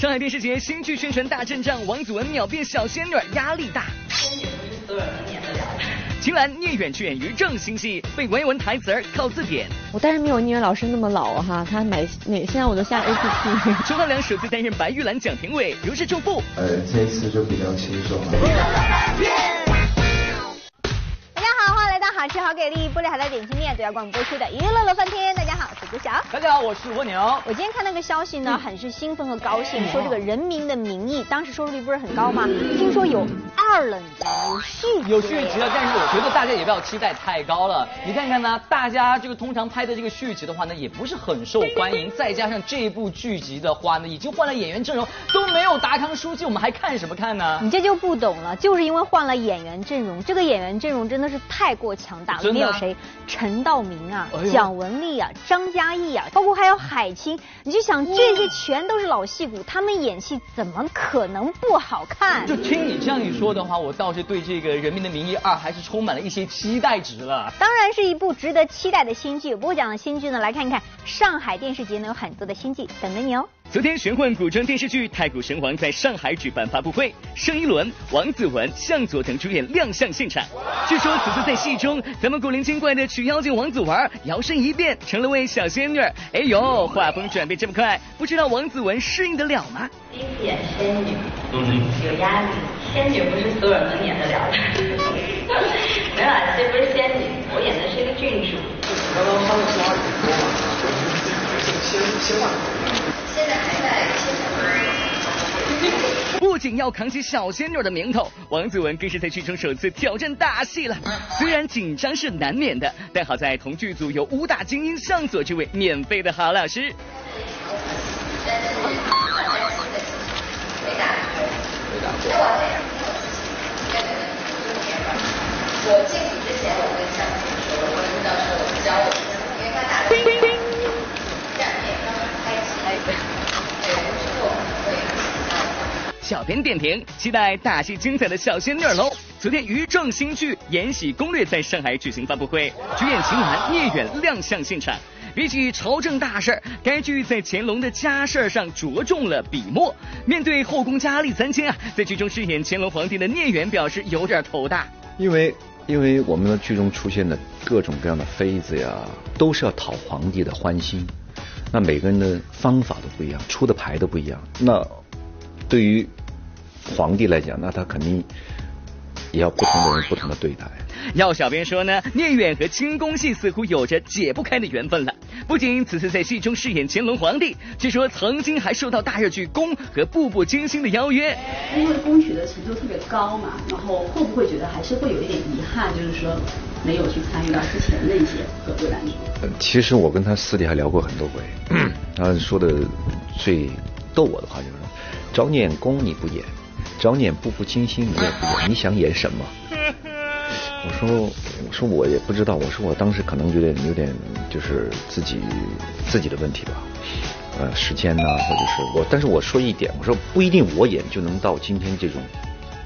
上海电视节新剧宣传大阵仗，王祖文秒变小仙女，压力大。仙女不是所有人演得了。秦岚、聂远去演于正新戏，背文言文台词儿靠字典。我当然没有聂远老师那么老哈，他买那现在我都下 A P P。周汉良首次担任白玉兰奖评委，如释重负。呃，这一次就比较轻松了。好，吃好给力玻璃海的点心面都要广播出的娱乐乐翻天。大家好，我是朱晓。大家好，我是蜗牛。我今天看那个消息呢，很是兴奋和高兴，说这个《人民的名义》当时收视率不是很高吗？听说有二了，你知道吗？有续有续集了，但是我觉得大家也不要期待太高了。你看看呢，大家这个通常拍的这个续集的话呢，也不是很受欢迎。再加上这部剧集的话呢，已经换了演员阵容，都没有达康书记，我们还看什么看呢？你这就不懂了，就是因为换了演员阵容，这个演员阵容真的是太过强大了。里面有谁？陈道明啊，蒋雯丽啊，张嘉译啊，包括还有海清。你就想这些全都是老戏骨，他们演戏怎么可能不好看？就听你这样一说的话，我倒是对这个《人民的名义二》还是充满了一些期待值了。当然是一部值得期待的新剧。不过讲的新剧呢，来看一看上海电视节呢有很多的新剧等着你哦。昨天玄幻古装电视剧《太古神王》在上海举办发布会，盛一伦、王子文、向佐等主演亮相现场。据说此次在戏中，咱们古灵精怪的曲妖精王子文摇身一变成了位小仙女。哎呦，画风转变这么快，不知道王子文适应得了吗？第一次演仙女，有压力。仙女不是所有人能演得了的。没有啊，这不是仙女，我演的是一个郡主。刚刚发的是二点多嘛，先先换。现在还在不仅要扛起小仙女的名头，王子文更是在剧中首次挑战大戏了。虽然紧张是难免的，但好在同剧组有武打精英向佐这位免费的好老师。完美我进去之前，我跟向佐说，我跟教授教我们，因为他打的站面刚刚开机，对，不错，对。小编点评：期待大戏精彩的小仙女喽！昨天于正新剧《延禧攻略》在上海举行发布会，主演秦岚、聂远亮相现场。比起朝政大事儿，该剧在乾隆的家事儿上着重了笔墨。面对后宫佳丽三千啊，在剧中饰演乾隆皇帝的聂远表示有点头大，因为因为我们的剧中出现的各种各样的妃子呀，都是要讨皇帝的欢心。那每个人的方法都不一样，出的牌都不一样。那对于皇帝来讲，那他肯定也要不同的人不同的对待。要小编说呢，聂远和清宫戏似乎有着解不开的缘分了。不仅此次在戏中饰演乾隆皇帝，据说曾经还受到大热剧《宫》和《步步惊心》的邀约。因为《宫》曲》的成就特别高嘛，然后会不会觉得还是会有一点遗憾，就是说没有去参与到之前的一些合作当中？其实我跟他私底下聊过很多回，他说的最逗我的话就是：找你演宫你不演，找你演《步步惊心》你也不演，你想演什么？我说，我说我也不知道。我说我当时可能有点有点就是自己自己的问题吧，呃，时间呐，或者是我。但是我说一点，我说不一定我演就能到今天这种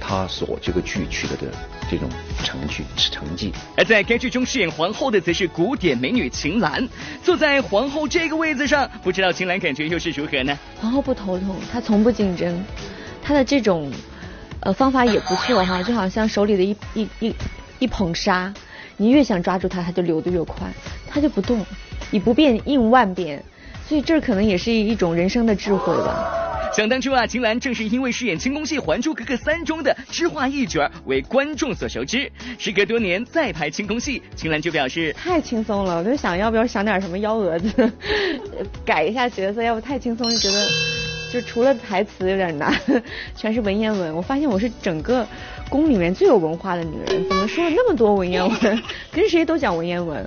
他所这个剧取得的这种成绩成绩。而在该剧中饰演皇后的则是古典美女秦岚，坐在皇后这个位子上，不知道秦岚感觉又是如何呢？皇后不头痛，她从不竞争，她的这种呃方法也不错哈，就好像手里的一一一。一捧沙，你越想抓住它，它就流得越快，它就不动，以不变应万变，所以这可能也是一种人生的智慧吧。想当初啊，秦岚正是因为饰演清宫戏《还珠格格三》中的知画一角为观众所熟知。时隔多年再拍清宫戏，秦岚就表示太轻松了，我就想要不要想点什么幺蛾子，改一下角色，要不太轻松就觉得就除了台词有点难，全是文言文。我发现我是整个。宫里面最有文化的女人，怎么说了那么多文言文？跟谁都讲文言文，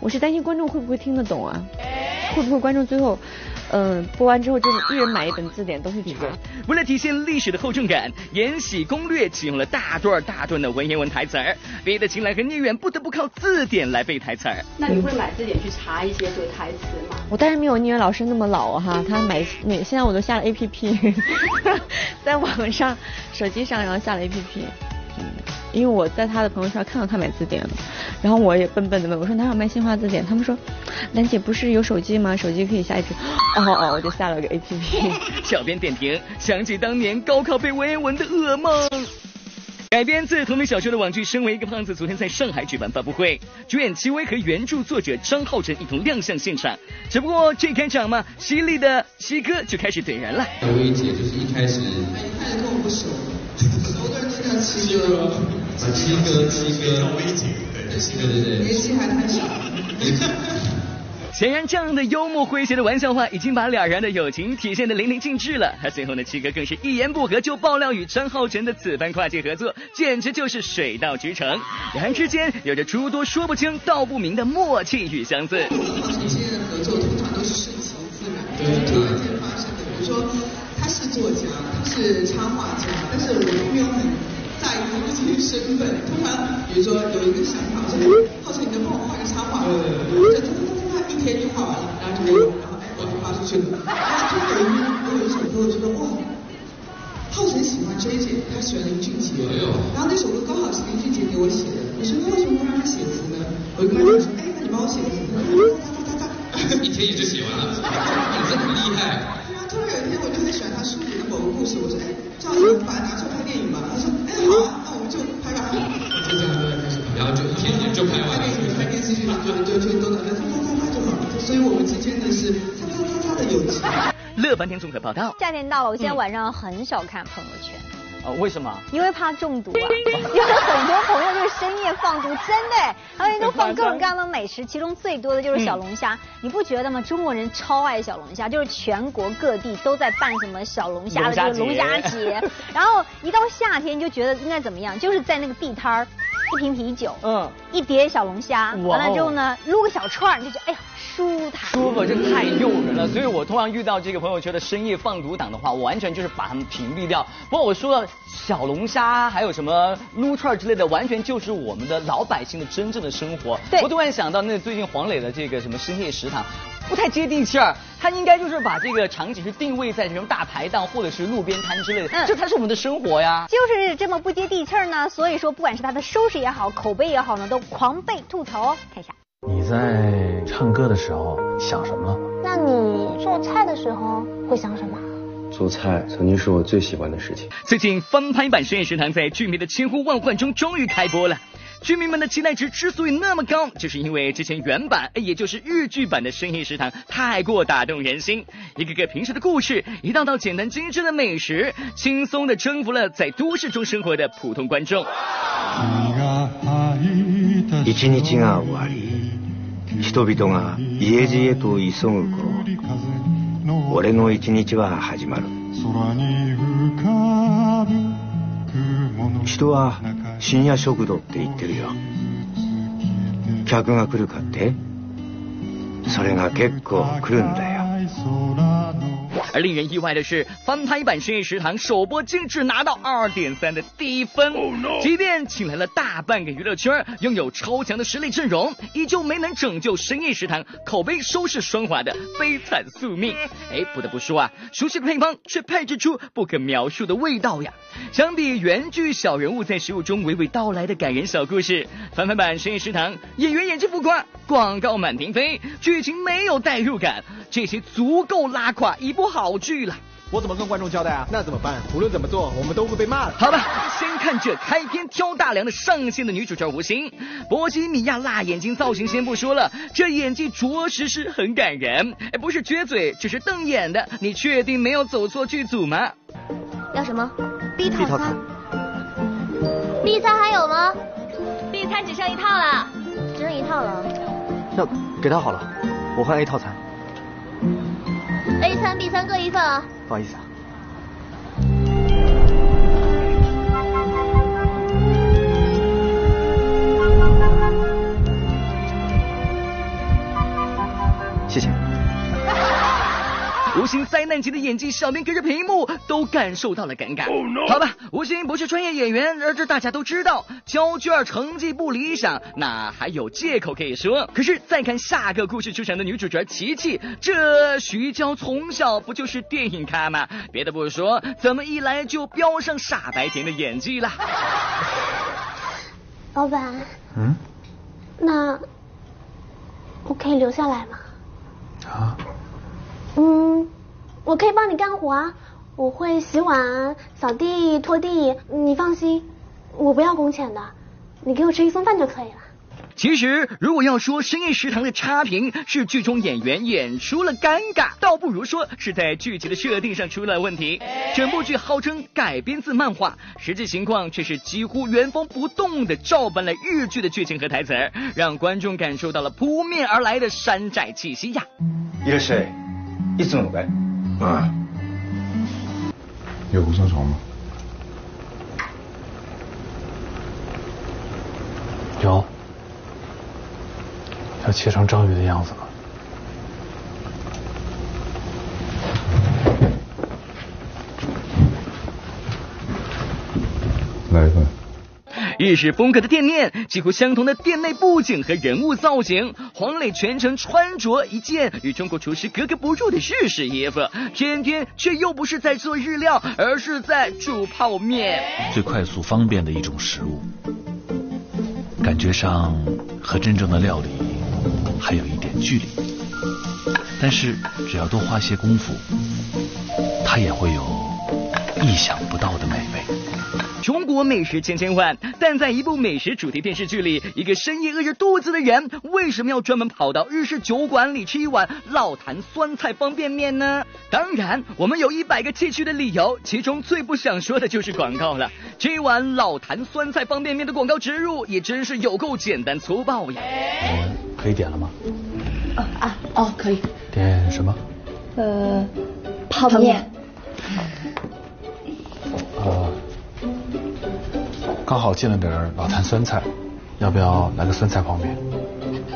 我是担心观众会不会听得懂啊？会不会观众最后，嗯，播完之后就是一人买一本字典都会查？为了体现历史的厚重感，《延禧攻略》启用了大段大段的文言文台词儿，逼得秦岚和聂远不得不靠字典来背台词儿。那你会买字典去查一些这个台词吗？我当然没有聂远老师那么老哈，他买那现在我都下了 A P P，在网上手机上然后下了 A P P。嗯。因为我在他的朋友圈看到他买字典了，然后我也笨笨的问我说哪有卖新华字典？他们说兰姐不是有手机吗？手机可以下一批。哦哦，我就下了个 A P P。小编点评：想起当年高考背文言文的噩梦。改编自同名小说的网剧《身为一个胖子》昨天在上海举办发布会，主演戚薇和原著作者张浩晨一同亮相现场。只不过这开场嘛，犀利的七哥就开始怼人了。薇姐就是一开始，哎，看着跟我不，熟七哥，七哥，七哥，薇姐，对，七哥，对对，年纪还太小。显然，这样的幽默诙谐的玩笑话已经把两人的友情体现的淋漓尽致了。而随后呢，七哥更是一言不合就爆料与张浩辰的此番跨界合作，简直就是水到渠成。两人之间有着诸多说不清道不明的默契与相似。浩晨之间的合作通常都是顺其自然，就是突然间发生的。比如说，他是作家，他是插画家，但是我没有很在意他自己的身份。通常，比如说有一个想法，说浩辰，你能帮我画个插画吗？一天就画完了，然后就没有，然后哎，我就发出去了。然后就有一我有一首歌，我觉得哇，浩辰喜欢 J J，他喜欢林俊杰，然后那首歌刚好是林俊杰给我写的。我说那为什么不让他写词呢？我就跟他说，哎，那你帮我写个词。哒哒哒哒，一天也就写完了，你这么厉害。突然有一天我就很喜欢他书里的某个故事，我说哎，这样子把它拿出来拍电影吧。他说哎好啊，那我们就拍吧。就这样对，然后就一天就拍完了。拍电影、拍电视剧，就就就都拿着。所以我们之间的是啪啪啪啪的友情。乐翻天综合报道。夏天到了，我现在晚上很少看朋友圈。哦，为什么？因为怕中毒啊！有很多朋友就是深夜放毒，真的，他们都放各种各样的美食，其中最多的就是小龙虾。你不觉得吗？中国人超爱小龙虾，就是全国各地都在办什么小龙虾的这个龙虾节。然后一到夏天就觉得应该怎么样？就是在那个地摊儿，一瓶啤酒，嗯，一碟小龙虾，完了之后呢，撸个小串儿，就觉得哎呀。舒坦，舒服，这太诱人了。所以我通常遇到这个朋友圈的深夜放毒党的话，我完全就是把他们屏蔽掉。不过我说了，小龙虾还有什么撸串之类的，完全就是我们的老百姓的真正的生活。我突然想到，那最近黄磊的这个什么深夜食堂，不太接地气儿。他应该就是把这个场景是定位在什么大排档或者是路边摊之类的，嗯，这才是我们的生活呀。就是这么不接地气儿呢。所以说，不管是他的收拾也好，口碑也好呢，都狂被吐槽哦。看一下。你在唱歌的时候想什么了？那你做菜的时候会想什么？做菜曾经是我最喜欢的事情。最近翻拍版《深夜食堂》在剧迷的千呼万唤中终于开播了。剧迷们的期待值之所以那么高，就是因为之前原版，也就是日剧版的《深夜食堂》太过打动人心，一个个平时的故事，一道道简单精致的美食，轻松的征服了在都市中生活的普通观众。一日が終わり。人々が家路へと急ぐ頃俺の一日は始まる人は 深夜食堂って言ってるよ。客が来るかって？それが結構来るんだよ。而令人意外的是，翻拍版《深夜食堂》首播竟只拿到二点三的低分。即便请来了大半个娱乐圈，拥有超强的实力阵容，依旧没能拯救《深夜食堂》口碑收视双滑的悲惨宿命。哎，不得不说啊，熟悉的配方却配制出不可描述的味道呀！相比原剧小人物在食物中娓娓道来的感人小故事，翻拍版《深夜食堂》演员演技浮夸，广告满屏飞，剧情没有代入感，这些足够拉垮一部好。剧了，我怎么跟观众交代啊？那怎么办？无论怎么做，我们都会被骂的。好吧，先看这开篇挑大梁的上线的女主角吴昕，波西米亚辣眼睛造型先不说了，这演技着实是很感人。哎，不是撅嘴，只是瞪眼的，你确定没有走错剧组吗？要什么？B 套餐。B 餐还有吗？B 餐只剩一套了，只剩一套了。那给他好了，我换 A 套餐。A 餐、B 餐各一份啊！不好意思啊。灾难级的演技，小明隔着屏幕都感受到了尴尬。好吧，吴昕不是专业演员，而这大家都知道。交卷成绩不理想，那还有借口可以说。可是再看下个故事出场的女主角琪琪，这徐娇从小不就是电影咖吗？别的不说，怎么一来就飙上傻白甜的演技了？老板。嗯。那我可以留下来吗？啊。嗯，我可以帮你干活啊，我会洗碗、扫地、拖地，你放心，我不要工钱的，你给我吃一份饭就可以了。其实，如果要说深夜食堂的差评是剧中演员演出了尴尬，倒不如说是在剧集的设定上出了问题。整部剧号称改编自漫画，实际情况却是几乎原封不动的照搬了日剧的剧情和台词，让观众感受到了扑面而来的山寨气息呀。いらっしゃい。いつものかい？ 啊。有无生虫吗？有。要切成章鱼的样子吗？来一份。日式风格的店面，几乎相同的店内布景和人物造型。黄磊全程穿着一件与中国厨师格格不入的日式衣服，偏偏却又不是在做日料，而是在煮泡面。最快速方便的一种食物，感觉上和真正的料理。还有一点距离，但是只要多花些功夫，它也会有意想不到的美味。中国美食千千万，但在一部美食主题电视剧里，一个深夜饿着肚子的人，为什么要专门跑到日式酒馆里吃一碗老坛酸菜方便面呢？当然，我们有一百个弃区的理由，其中最不想说的就是广告了。这碗老坛酸菜方便面的广告植入也真是有够简单粗暴呀。可以点了吗？啊啊哦，可以。点什么？呃，泡面。呃，刚好进了点老坛酸菜，要不要来个酸菜泡面？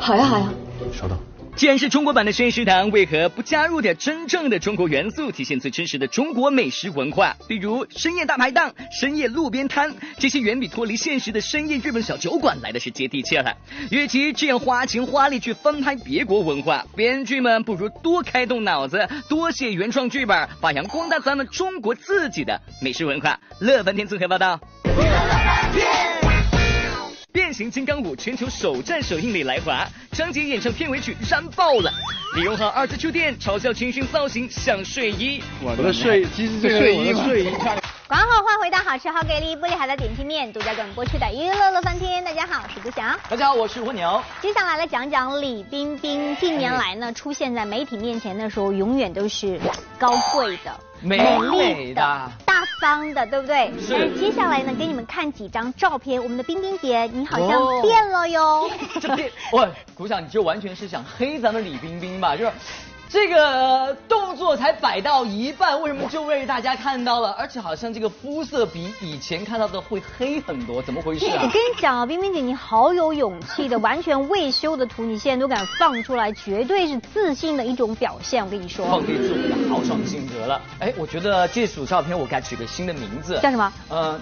好呀好呀。稍等。既然是中国版的深夜食堂，为何不加入点真正的中国元素，体现最真实的中国美食文化？比如深夜大排档、深夜路边摊，这些远比脱离现实的深夜日本小酒馆来的是接地气了。与其这样花钱花力去翻拍别国文化，编剧们不如多开动脑子，多写原创剧本，发扬光大咱们中国自己的美食文化。乐翻天综合报道。变形金刚五全球首站首映礼来华，张杰演唱片尾曲燃爆了。李荣浩二次出店嘲笑清新造型像睡衣，我的睡其实是睡衣睡衣。广告欢迎回到好吃好给力玻璃海的点心面独家冠播出的娱乐乐翻天。大家好，我是朱翔。大家好，我是蜗牛。接下来来讲讲李冰冰。近年来呢，出现在媒体面前的时候，永远都是高贵的、美丽的、大方的，对不对？是。接下来呢，给你们看几张照片。我们的冰冰姐，你好像变了哟。这变？哇，鼓掌，你就完全是想黑咱们李冰冰吧？就是。这个动作才摆到一半，为什么就被大家看到了？而且好像这个肤色比以前看到的会黑很多，怎么回事啊？我跟你讲啊，冰冰姐，你好有勇气的，完全未修的图，你现在都敢放出来，绝对是自信的一种表现。我跟你说，放飞自我的豪爽性格了。哎，我觉得这组照片我该取个新的名字，叫什么？呃。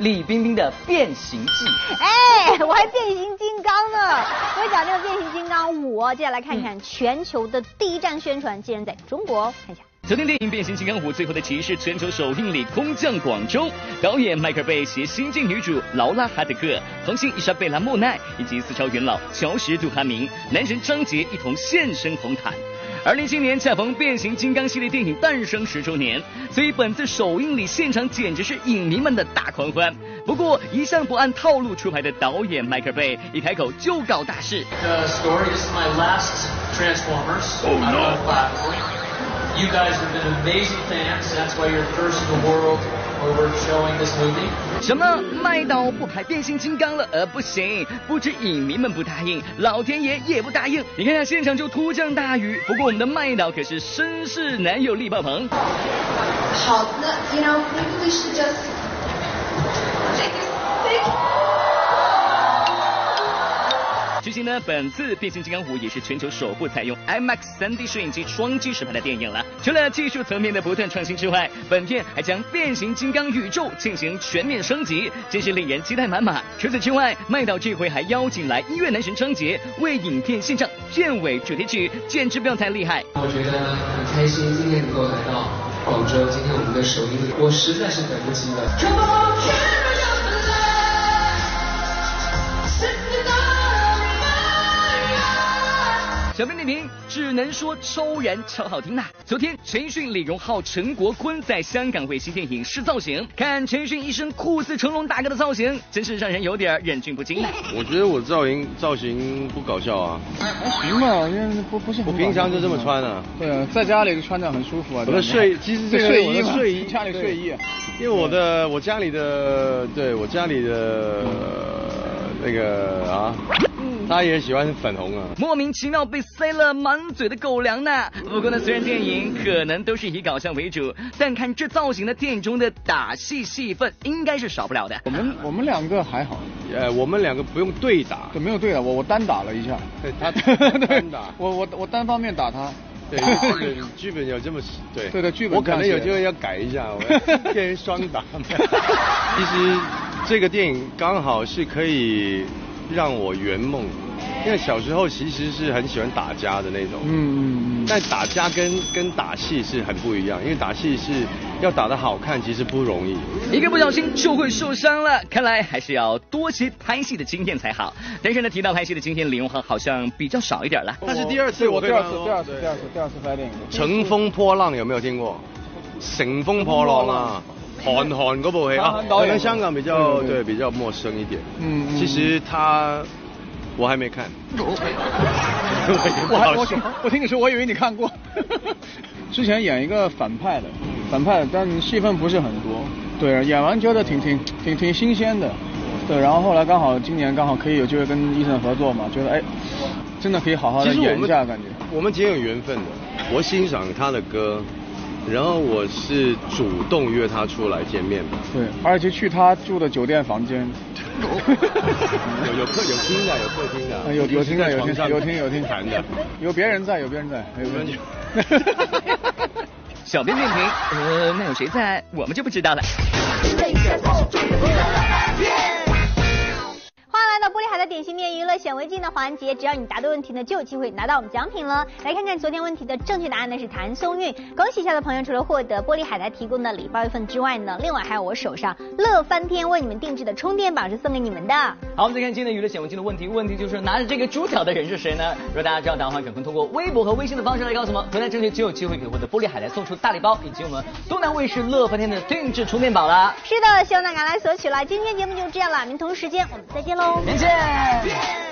李冰冰的变形记，哎，我还变形金刚呢！我讲这个变形金刚五，接下来看看全球的第一站宣传，竟然在中国，看一下。昨天电影《变形金刚五：最后的骑士》全球首映礼空降广州，导演迈克尔贝携新晋女主劳拉哈德克、童星伊莎贝拉莫奈以及四朝元老乔什杜哈明、男神张杰一同现身红毯。二零一七年恰逢变形金刚系列电影诞生十周年，所以本次首映礼现场简直是影迷们的大狂欢。不过，一向不按套路出牌的导演迈克贝一开口就搞大事。The story is my last Transformers. Oh no! You guys have been amazing fans. That's why you're first in the world. 什么麦岛不拍变形金刚了？呃，不行，不止影迷们不答应，老天爷也不答应。你看，现场就突降大雨。不过我们的麦岛可是绅士男友力爆棚。好，那 you know maybe we should just 呢，本次《变形金刚五》也是全球首部采用 IMAX 3D 摄影机双击实拍的电影了。除了技术层面的不断创新之外，本片还将变形金刚宇宙进行全面升级，真是令人期待满满。除此之外，麦导这回还邀请来音乐男神张杰为影片献唱片尾主题曲，简直不要太厉害。我觉得很开心今天能够来到广州，今天我们的首映礼，我实在是等不及了。小编点评只能说超燃超好听呐！昨天陈奕迅、李荣浩、陈国坤在香港为新电影试造型，看陈奕迅一身酷似成龙大哥的造型，真是让人有点忍俊不禁呐。我觉得我造型造型不搞笑啊，还行吧，因为不不是我平常就这么穿啊。对啊，在家里就穿着很舒服啊。我的睡其实这个睡衣睡衣家里睡衣，因为我的我家里的对我家里的那个啊。他也喜欢粉红啊！莫名其妙被塞了满嘴的狗粮呢。不过呢，虽然电影可能都是以搞笑为主，但看这造型的电影中的打戏戏份应该是少不了的。我们我们两个还好，呃，我们两个不用对打，对，没有对打，我我单打了一下，对 他单打，我我我单方面打他。对，剧本有这么对，对的剧本，我可能有机会要改一下，我变成双打。其实这个电影刚好是可以。让我圆梦，因为小时候其实是很喜欢打架的那种，嗯嗯嗯，但打架跟跟打戏是很不一样，因为打戏是要打得好看，其实不容易，一个不小心就会受伤了。看来还是要多些拍戏的经验才好。但是呢，提到拍戏的经验，李荣浩好像比较少一点了。那是第二次，我第二次，第二次，第二次，第二次拍电影。乘风破浪有没有听过？乘风破浪啊！韩寒嗰部戏啊，可能香港比较对比较陌生一点。嗯，其实他我还没看。我 还我我听你说，我以为你看过。之前演一个反派的，反派，但戏份不是很多。对，演完觉得挺挺挺挺新鲜的。对，然后后来刚好今年刚好可以有机会跟医生合作嘛，觉得哎，真的可以好好的演一下，感觉。我们挺有缘分的，我欣赏他的歌。然后我是主动约他出来见面的，对，而且去他住的酒店房间，有有客有听的，有客厅的，有有听的，有听有听有厅。谈的，有别人在，有别人在，有别人在。小编点评，呃，那有谁在，我们就不知道了。到玻璃海的点心面娱乐显微镜的环节，只要你答对问题呢，就有机会拿到我们奖品了。来看看昨天问题的正确答案呢是谭松韵。恭喜一下的朋友，除了获得玻璃海苔提供的礼包一份之外呢，另外还有我手上乐翻天为你们定制的充电宝是送给你们的。好，我们再看今天的娱乐显微镜的问题，问题就是拿着这个猪脚的人是谁呢？如果大家知道答案的话，赶快通过微博和微信的方式来告诉我们。回答正确就有机会可以获得玻璃海苔送出大礼包，以及我们东南卫视乐翻天的定制充电宝啦。是的，希望大家来索取了。今天节目就这样了，明同时间我们再见喽。再见。Yeah.